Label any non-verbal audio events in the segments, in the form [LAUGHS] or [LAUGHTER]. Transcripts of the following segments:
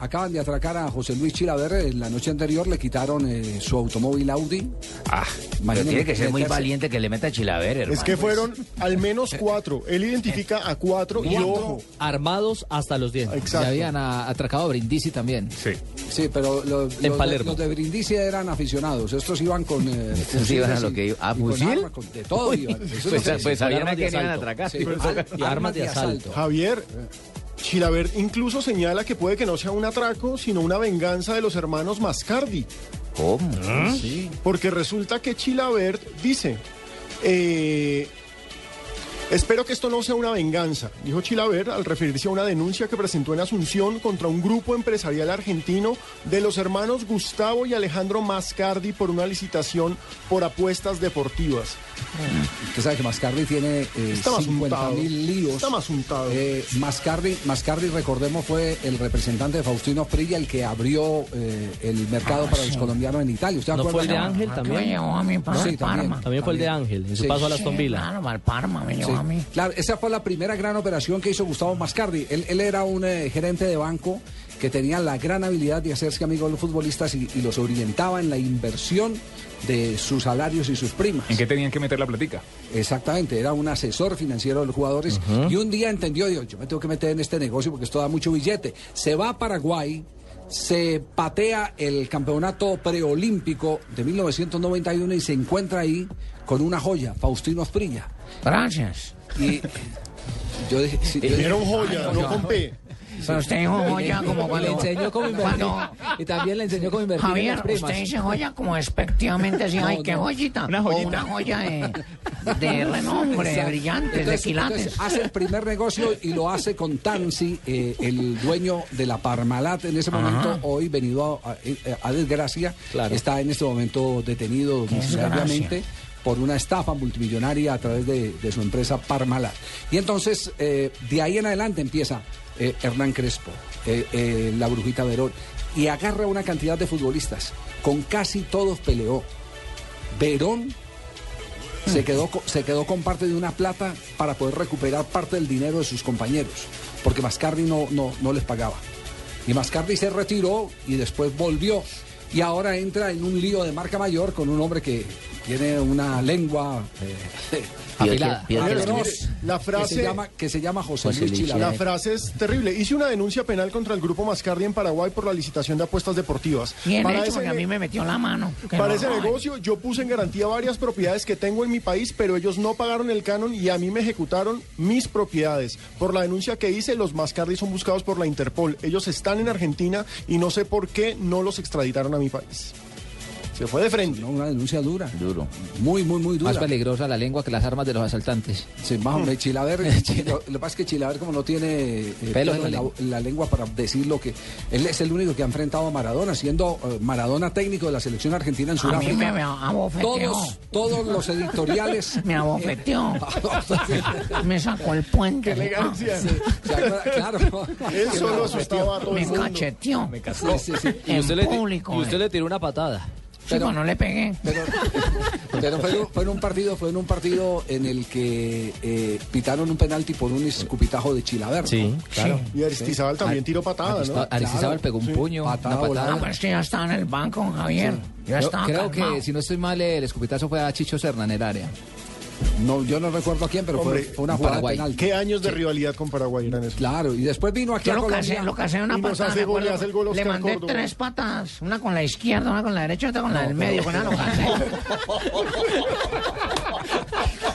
Acaban de atracar a José Luis Chilaver. La noche anterior le quitaron eh, su automóvil Audi. Ah, pero tiene que ser muy valiente que le meta Chilaver, hermano. Es que fueron al menos [LAUGHS] cuatro. Él identifica a cuatro y ojo. Armados hasta los dientes. Exacto. Ya habían a- atracado a Brindisi también. Sí. Sí, pero lo- los, de, Palermo. los de Brindisi eran aficionados. Estos iban con. eh, Estos iban a lo que iba- ¿a fusil? armas, con- de todo iban. Eso Pues, no pues sí, sabían a iban a atracar. sí, Pues, y armas de asalto. Javier, Chilaver incluso señala que puede que no sea un atraco, sino una venganza de los hermanos Mascardi. ¿Cómo? Porque resulta que Chilaver dice, eh, espero que esto no sea una venganza, dijo Chilaver al referirse a una denuncia que presentó en Asunción contra un grupo empresarial argentino de los hermanos Gustavo y Alejandro Mascardi por una licitación por apuestas deportivas. Usted sabe que Mascardi tiene eh, Está más 50 untado. mil líos. Está más untado. Eh, Mascardi, Mascardi, recordemos, fue el representante de Faustino Prilla el que abrió eh, el mercado para los colombianos en Italia. ¿Usted ¿No acuerda? fue el de Ángel Me también? llevó a Sí, también. Parma. También fue el de Ángel, en su Sí. paso a la Sí, Villa. Claro, el Parma me llevó Sí, a mí. Claro, esa fue la primera gran operación que hizo Gustavo Mascardi. Él, él era un eh, gerente de banco que tenía la gran habilidad de hacerse amigo de los futbolistas y, y los orientaba en la inversión de sus salarios y sus primas. ¿En qué tenían que meter la platica? Exactamente, era un asesor financiero de los jugadores y un día entendió, dijo, yo me tengo que meter en este negocio porque esto da mucho billete. Se va a Paraguay, se patea el campeonato preolímpico de 1991 y se encuentra ahí con una joya, Faustino Asprilla. Gracias. Y yo dije, sí, yo dije, Era un joya, no con P. Pero usted dijo joya como Le cuando... enseñó cómo invertir. Cuando- Y también le enseñó cómo invertir en Javier, las primas. usted dice joya como despectivamente así, ay, No, qué no. joyita. Una O una joya de, [LAUGHS] de renombre, de brillantes, de quilates. entonces hace el primer negocio y lo hace con Tansi, eh, el dueño de la Parmalat en ese momento, hoy venido a, a- a desgracia, Claro. está en este momento detenido domiciliariamente por una estafa multimillonaria a través de, su empresa Parmalat. Y entonces, eh, de ahí en adelante empieza eh, Hernán Crespo, eh, la Brujita Verón, y agarra una cantidad de futbolistas. Con casi todos peleó. Verón se quedó, se quedó con parte de una plata para poder recuperar parte del dinero de sus compañeros, porque Mascardi no, no, no les pagaba. Y Mascardi se retiró y después volvió. Y ahora entra en un lío de marca mayor con un hombre que tiene una lengua eh, [LAUGHS] Afilada. La que, frase, se llama, que se llama José, José Luis Chilaver. la frase es terrible. Hice una denuncia penal contra el grupo Mascardi en Paraguay por la licitación de apuestas deportivas. Bien Para hecho, ese porque a mí me metió la mano. Para no ese negocio yo puse en garantía varias propiedades que tengo en mi país, pero ellos no pagaron el canon y a mí me ejecutaron mis propiedades. Por la denuncia que hice, los Mascardi son buscados por la Interpol. Ellos están en Argentina y no sé por qué no los extraditaron a mi país. Se fue de frente. No, una denuncia dura. Duro. Muy, muy, muy dura. Más peligrosa la lengua que las armas de los asaltantes. Sí, más o menos. Chilaver, [LAUGHS] lo, lo que pasa es que Chilaver como no tiene eh, Pelos pelo en la en la, la lengua para decir lo que... Él es el único que ha enfrentado a Maradona, siendo eh, Maradona técnico de la selección argentina en A mí Sudáfrica. me abofeteó. Todos, todos los editoriales... [LAUGHS] Me abofeteó. [LAUGHS] me sacó el puente. Elegancia. ¿Se acuerda? Claro. Él solo asustaba a todo Me el mundo. cacheteó. Sí, sí, sí. En Y usted, le, ti- público. y usted eh. le tiró una patada. Sí, pero no le pegué. Pero, pero fue, fue en un partido, fue en un partido en el que eh, pitaron un penalti por un escupitajo de Chilaver. ¿no? claro. Y Aristizábal también tiró patada, ¿no? Aristizábal pegó un Sí, puño, patada una patada. No, pero es que ya estaba en el banco, Javier. Ya Yo estaba creo calmado. que, si no estoy mal, el escupitazo fue a Chicho Serna en el área. No, yo no recuerdo a quién, pero fue, Hombre, fue una jugada Paraguay. penal. ¿Qué años de rivalidad con Paraguay eran esos? Claro, y después vino aquí Yo a lo Colombia. casé, lo casé una Y nos patada. hace gol, le hace el gol Le mandé Córdoba. tres patas. Una con la izquierda, una con la derecha, otra con la del medio. Con casé. [LAUGHS]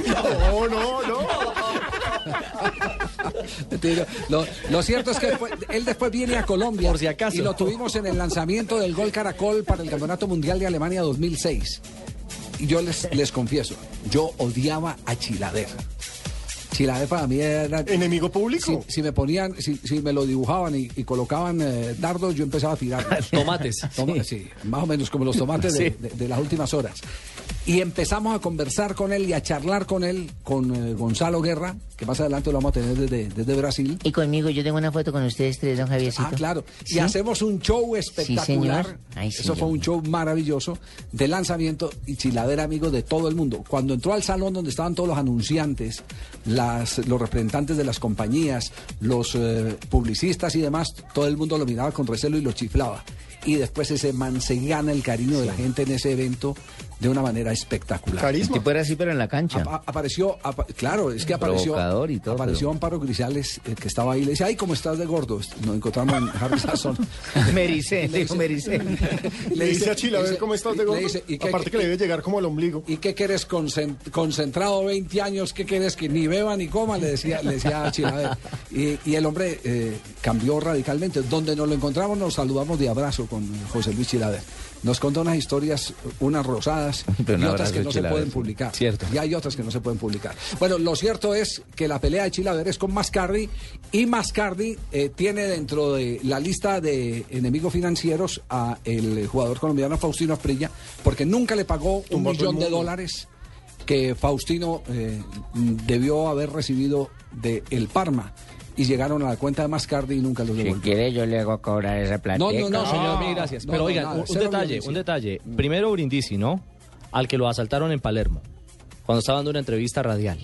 No, no, no. Te- Lo, lo cierto es que después- él después viene a Colombia Por si acaso. y lo tuvimos en el lanzamiento del Gol Caracol para el Campeonato Mundial de Alemania 2006. Y yo les, les confieso, yo odiaba a Chilaver. Chilaver para mí era... ¿Enemigo público? Si, si me ponían, si, si me lo dibujaban y, y colocaban eh, dardos, yo empezaba a tirar. [LAUGHS] Tomates. Toma- sí, más o menos como los tomates de- de las últimas horas. Y empezamos a conversar con él y a charlar con él, con eh, Gonzalo Guerra, que más adelante lo vamos a tener desde, desde Brasil. Y conmigo, yo tengo una foto con ustedes tres, don Javiercito. Ah, claro. Y hacemos un show espectacular. señor. Ay, sí, Eso fue un show maravilloso de lanzamiento y Chiladera amigo de todo el mundo. Cuando entró al salón donde estaban todos los anunciantes, las, los representantes de las compañías, los eh, publicistas y demás, todo el mundo lo miraba con recelo y lo chiflaba. Y después ese man se gana el cariño de la gente en ese evento de una manera espectacular. Carisma. tipo era así, pero en la cancha. Apa- apareció, apa- claro, es que apareció, y todo, apareció pero- Amparo Grisales, eh, que estaba ahí, le dice, ay, ¿cómo estás de gordo? Nos encontramos en Harry Sasson. [LAUGHS] Mericé, Le dijo dice- Mericé. Le dice a Chile, a le ver cómo estás de le gordo. dice, ¿y qué- Aparte que le debe llegar como al ombligo. ¿Y qué quieres concen- concentrado 20 años? ¿Qué quieres que ni beba ni coma? Le decía, le decía a Chilaver. Y, y el hombre eh, cambió radicalmente. Donde nos lo encontramos nos saludamos de abrazo con José Luis Chilaver. Nos contó unas historias, unas rosadas [LAUGHS] y otras que no se pueden publicar. Cierto. Y hay otras que no se pueden publicar. Bueno, lo cierto es que la pelea de Chilaver es con Mascardi y Mascardi eh, tiene dentro de la lista de enemigos financieros a el jugador colombiano Faustino Asprilla porque nunca le pagó un millón de dólares que Faustino eh, debió haber recibido de el Parma y llegaron a la cuenta de Mascardi y nunca los Si devolvió. quiere, yo le hago cobrar esa plata. No, no, no, Señor, mil gracias. no, Pero no, oigan, nada, un, detalle, un detalle. Primero Brindisi, ¿no? Al que lo asaltaron en Palermo, cuando estaba dando una entrevista radial.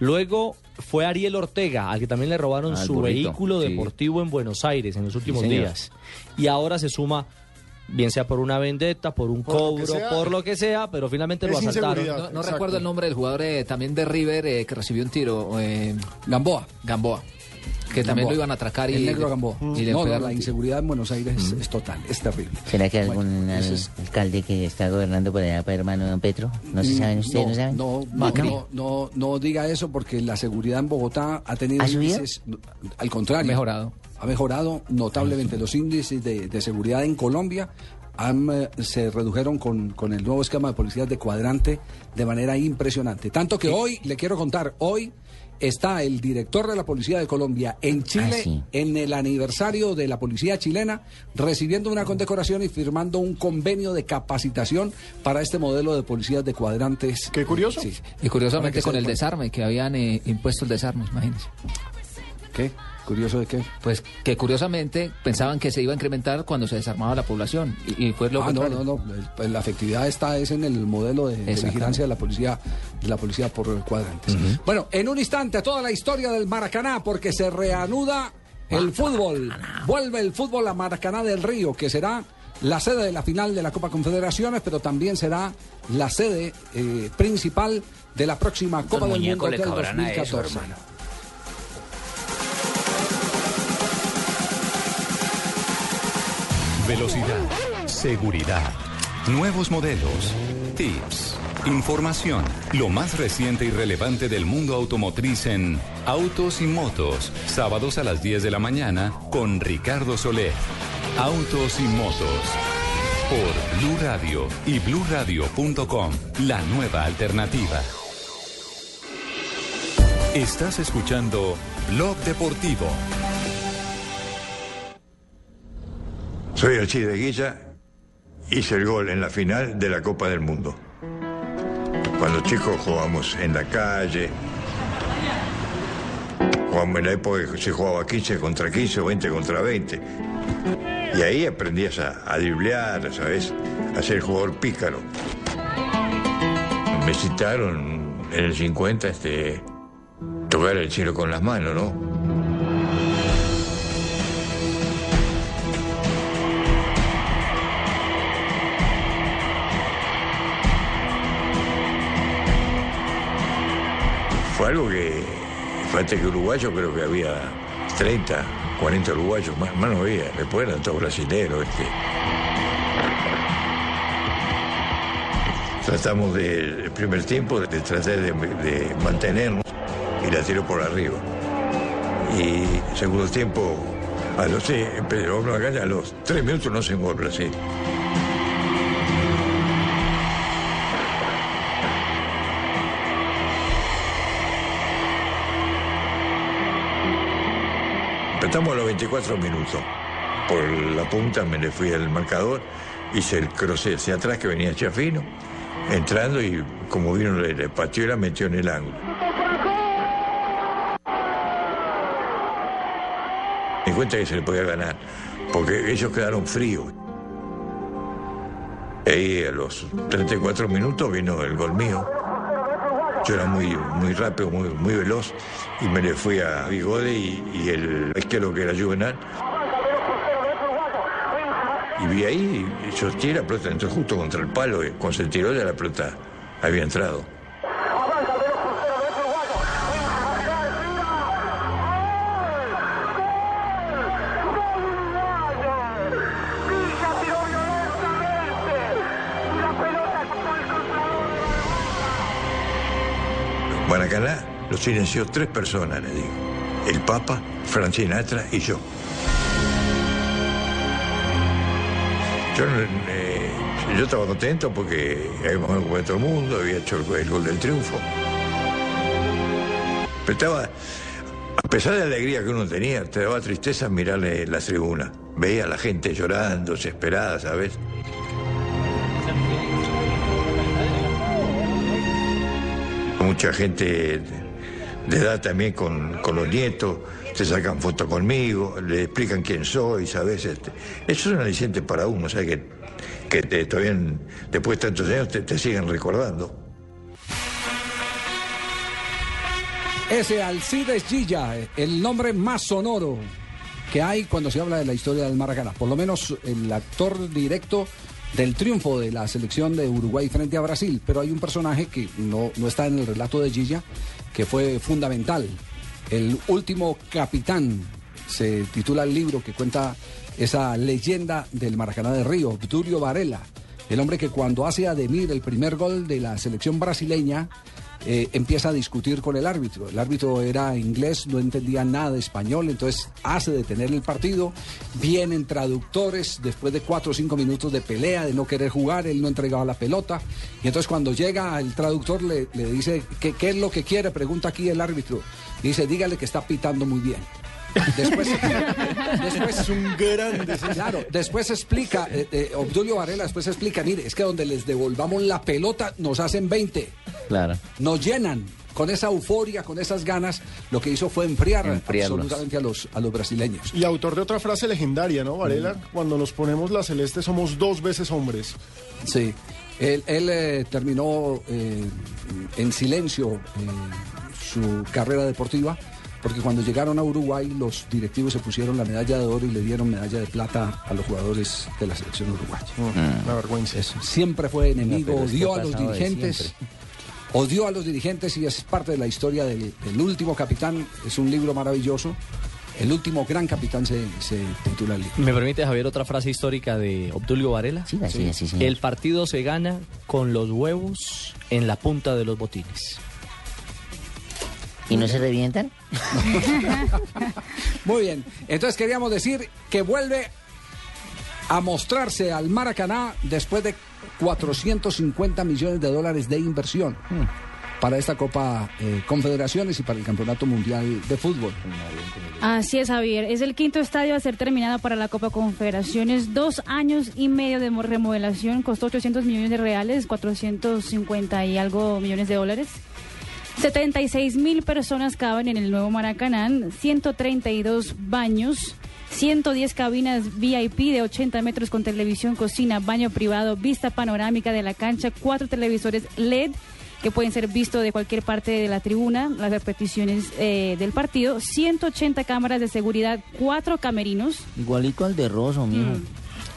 Luego fue Ariel Ortega, al que también le robaron Ah, su burrito, vehículo sí. deportivo en Buenos Aires en los últimos días. Y ahora se suma, bien sea por una vendetta, por un Por cobro, por lo que sea, pero finalmente lo asaltaron. No, recuerdo el nombre del jugador eh, también de River eh, que recibió un tiro, eh, Gamboa. Gamboa. Que también Gamboa. lo iban a atracar y El negro Gamboa. y le no, la inseguridad en Buenos Aires es, es total, es terrible. ¿Será que Bueno, algún al- ese es- alcalde que está gobernando por allá, para hermano don Petro? ¿No se saben ustedes? ¿No, no, saben? no, no, Macri. no, no, no diga eso porque la seguridad en Bogotá ha tenido ¿Ha índices, al contrario, Mejorado. ha mejorado notablemente. Los índices de, de seguridad en Colombia han, eh, se redujeron con, con el nuevo esquema de policías de cuadrante de manera impresionante. Tanto que hoy, le quiero contar, hoy está el director de la Policía de Colombia en Chile, Ah, sí. en el aniversario de la Policía chilena, recibiendo una condecoración y firmando un convenio de capacitación para este modelo de policías de cuadrantes. Qué curioso. Sí. Y curiosamente con el desarme, que habían eh, impuesto el desarme, imagínense. ¿Qué? ¿Curioso de qué? Pues que curiosamente pensaban que se iba a incrementar cuando se desarmaba la población. Y, y fue lo Ah, no, contrario. no, no. Pues la efectividad está es en el modelo de, vigilancia de la policía, de la policía por cuadrantes. Bueno, en un instante toda la historia del Maracaná, porque se reanuda el fútbol. Vuelve el fútbol a Maracaná del Río, que será la sede de la final de la Copa Confederaciones, pero también será la sede eh, principal de la próxima Copa del Mundo del cabrán a eso, 2014. hermano. Velocidad, seguridad, nuevos modelos, tips, información, lo más reciente y relevante del mundo automotriz en Autos y Motos, sábados a las 10 de la mañana con Ricardo Soler. Autos y Motos por Blue Radio y bluradio.com, la nueva alternativa. Estás escuchando Blog Deportivo. Soy el Chi de Guilla, hice el gol en la final de la Copa del Mundo. Cuando chicos jugamos en la calle, jugamos en la época que se jugaba 15 contra 15 o 20 contra 20. Y ahí aprendías a, a driblear, ¿sabes? A ser jugador pícaro. Me citaron en el 50 este, tocar el cielo con las manos, ¿no? Fue algo que, fíjate que uruguayo creo que había 30, 40 uruguayos, más, más no había, después eran todos brasileños. Este. Tratamos del primer tiempo de tratar de, de mantenernos y la tiro por arriba. Y segundo tiempo, a los, a los tres minutos no se Brasil. Estamos a los 24 minutos. Por la punta me le fui al marcador, hice el cruce hacia atrás que venía Chafino, entrando y como vino pateó y la metió en el ángulo. Me cuenta que se le podía ganar, porque ellos quedaron fríos. Ahí a los 34 minutos vino el gol mío. Yo era muy, muy rápido, muy, muy veloz, y me le fui a Bigode y, el izquierdo que era Juvenal. Y vi ahí, y yo tiré la pelota, entró justo contra el palo, y cuando se tiró la pelota había entrado. Maracaná lo silenció tres personas, le digo. El Papa, Frank Sinatra y yo. Yo, eh, yo estaba contento porque habíamos ganado con todo el mundo, había hecho el, el gol del triunfo. Pero estaba, a pesar de la alegría que uno tenía, te daba tristeza mirarle las tribunas. Veía a la gente llorando, desesperada, ¿sabes? Mucha gente de edad también con, los nietos, se sacan fotos conmigo, le explican quién soy, ¿sabes? Este, eso es un aliciente para uno, ¿sabes? Que, que te- todavía después de tantos años te, te siguen recordando. Ese Alcides Gilla, el nombre más sonoro que hay cuando se habla de la historia del Maracaná. Por lo menos el actor directo del triunfo de la selección de Uruguay frente a Brasil. Pero hay un personaje que no, no está en el relato de Gilla, que fue fundamental. El último capitán, se titula el libro que cuenta esa leyenda del Maracaná de Río, Obdulio Varela. El hombre que cuando hace a Demir el primer gol de la selección brasileña, eh, empieza a discutir con el árbitro. El árbitro era inglés, no entendía nada español, entonces hace detener el partido. Vienen traductores después de cuatro o cinco minutos de pelea, de no querer jugar, él no entregaba la pelota. Y entonces cuando llega el traductor le, le dice, ¿qué, ¿qué es lo que quiere? Pregunta aquí el árbitro. Y dice, dígale que está pitando muy bien. Después, después es un grande. Claro, después explica, eh, eh, Obdulio Varela después explica, mire, es que donde les devolvamos la pelota nos hacen 20 Claro. nos llenan con esa euforia, con esas ganas, lo que hizo fue enfriar Enfriarlos. absolutamente a los, a los brasileños. Y autor de otra frase legendaria, ¿no, Varela? Cuando nos ponemos la celeste somos dos veces hombres. Sí, él, él, eh, terminó eh, en silencio eh, su carrera deportiva, porque cuando llegaron a Uruguay los directivos se pusieron la medalla de oro y le dieron medalla de plata a los jugadores de la selección uruguaya. Una vergüenza. Siempre fue enemigo, odió a los dirigentes. Odió a los dirigentes y es parte de la historia del, del último capitán. Es un libro maravilloso. El último gran capitán se, se titula el libro. ¿Me permite, Javier, otra frase histórica de Obdulio Varela? Sí, sí, sí, sí. El partido se gana con los huevos en la punta de los botines. ¿Y no se revientan? [LAUGHS] Muy bien. Entonces queríamos decir que vuelve a mostrarse al Maracaná después de 450 millones de dólares de inversión para esta Copa eh, Confederaciones y para el Campeonato Mundial de Fútbol. Así es, Javier. Es el quinto estadio a ser terminado para la Copa Confederaciones. Dos años y medio de mo- remodelación. Costó 800 millones de reales, 450 y algo millones de dólares. 76 mil personas caben en el nuevo Maracaná, 132 baños, 110 cabinas VIP de 80 metros con televisión, cocina, baño privado, vista panorámica de la cancha, cuatro televisores LED que pueden ser vistos de cualquier parte de la tribuna, las repeticiones eh, del partido, 180 cámaras de seguridad, cuatro camerinos, Igualito al de Rosso, mijo.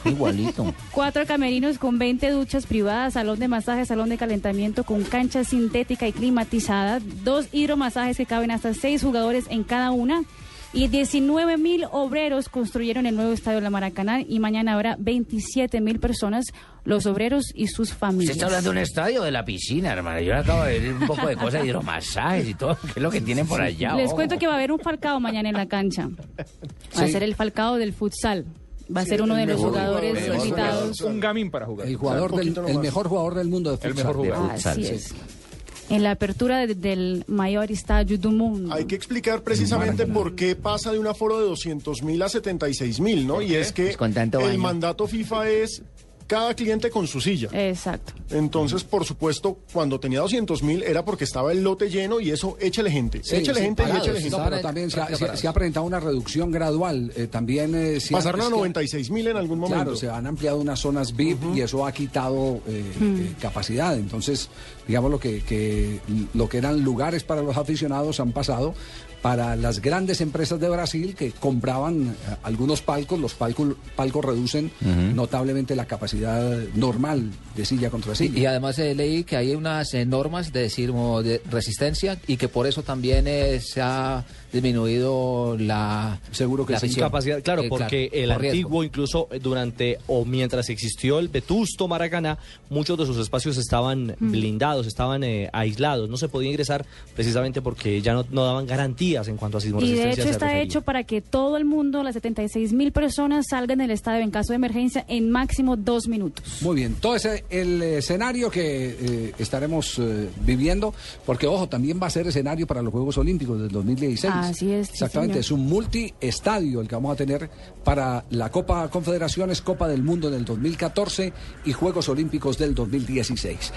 Igualito. [LAUGHS] Cuatro camerinos con 20 duchas privadas, salón de masaje, salón de calentamiento con cancha sintética y climatizada, dos hidromasajes que caben hasta seis jugadores en cada una. Y 19 mil obreros construyeron el nuevo estadio de la Maracaná y mañana habrá 27 mil personas, los obreros y sus familias. está hablando de un estadio de la piscina, hermano. Yo acabo de ver un poco de cosas de hidromasajes y todo. ¿Qué es lo que tienen por allá? Les ojo? cuento que va a haber un falcao mañana en la cancha. Va a ser el falcao del futsal. Va a ser uno de los jugadores invitados. Un gamín para jugar. El jugador del, el mejor jugador del mundo de futsal. mejor jugador. Así es. en la apertura de- del mayor estadio del mundo. Hay que explicar precisamente por qué pasa de un aforo de 200 mil a 76 mil, ¿no? Y es que Pues con tanto el baño. mandato FIFA es cada cliente con su silla. Exacto. Entonces, por supuesto, cuando tenía 200 mil era porque estaba el lote lleno y eso, échale gente. Sí, échale sí, gente parados, y échale no, gente. pero también se ha, se se ha presentado una reducción gradual. eh, también eh, se ha- Pasaron a es que- 96 mil en algún momento. Claro, se han ampliado unas zonas VIP y eso ha quitado eh, eh, capacidad. Entonces, digamos lo que, que lo que eran lugares para los aficionados han pasado para las grandes empresas de Brasil que compraban eh, algunos palcos. Los palcos, palcos reducen notablemente la capacidad normal de silla contra silla. y además eh, leí que hay unas eh, normas de, decir, de resistencia y que por eso también eh, se ha disminuido la seguro la Sin afición. capacidad, claro, Eh, porque el por riesgo. antiguo, incluso eh, durante o mientras existió el vetusto Maracaná, muchos de sus espacios estaban Mm. blindados, estaban eh, aislados, no se podía ingresar precisamente porque ya no, no daban garantías en cuanto a Y sismoresistencia. de hecho está refería. hecho para que todo el mundo, las 76 mil personas, salgan del estadio en caso de emergencia en máximo dos minutos. Muy bien, todo ese el escenario que eh, estaremos eh, viviendo, porque ojo, también va a ser escenario para los Juegos Olímpicos del 2016. Así es, Exactamente, es un multiestadio el que vamos a tener para la Copa Confederaciones, Copa del Mundo del 2014 y Juegos Olímpicos del 2016.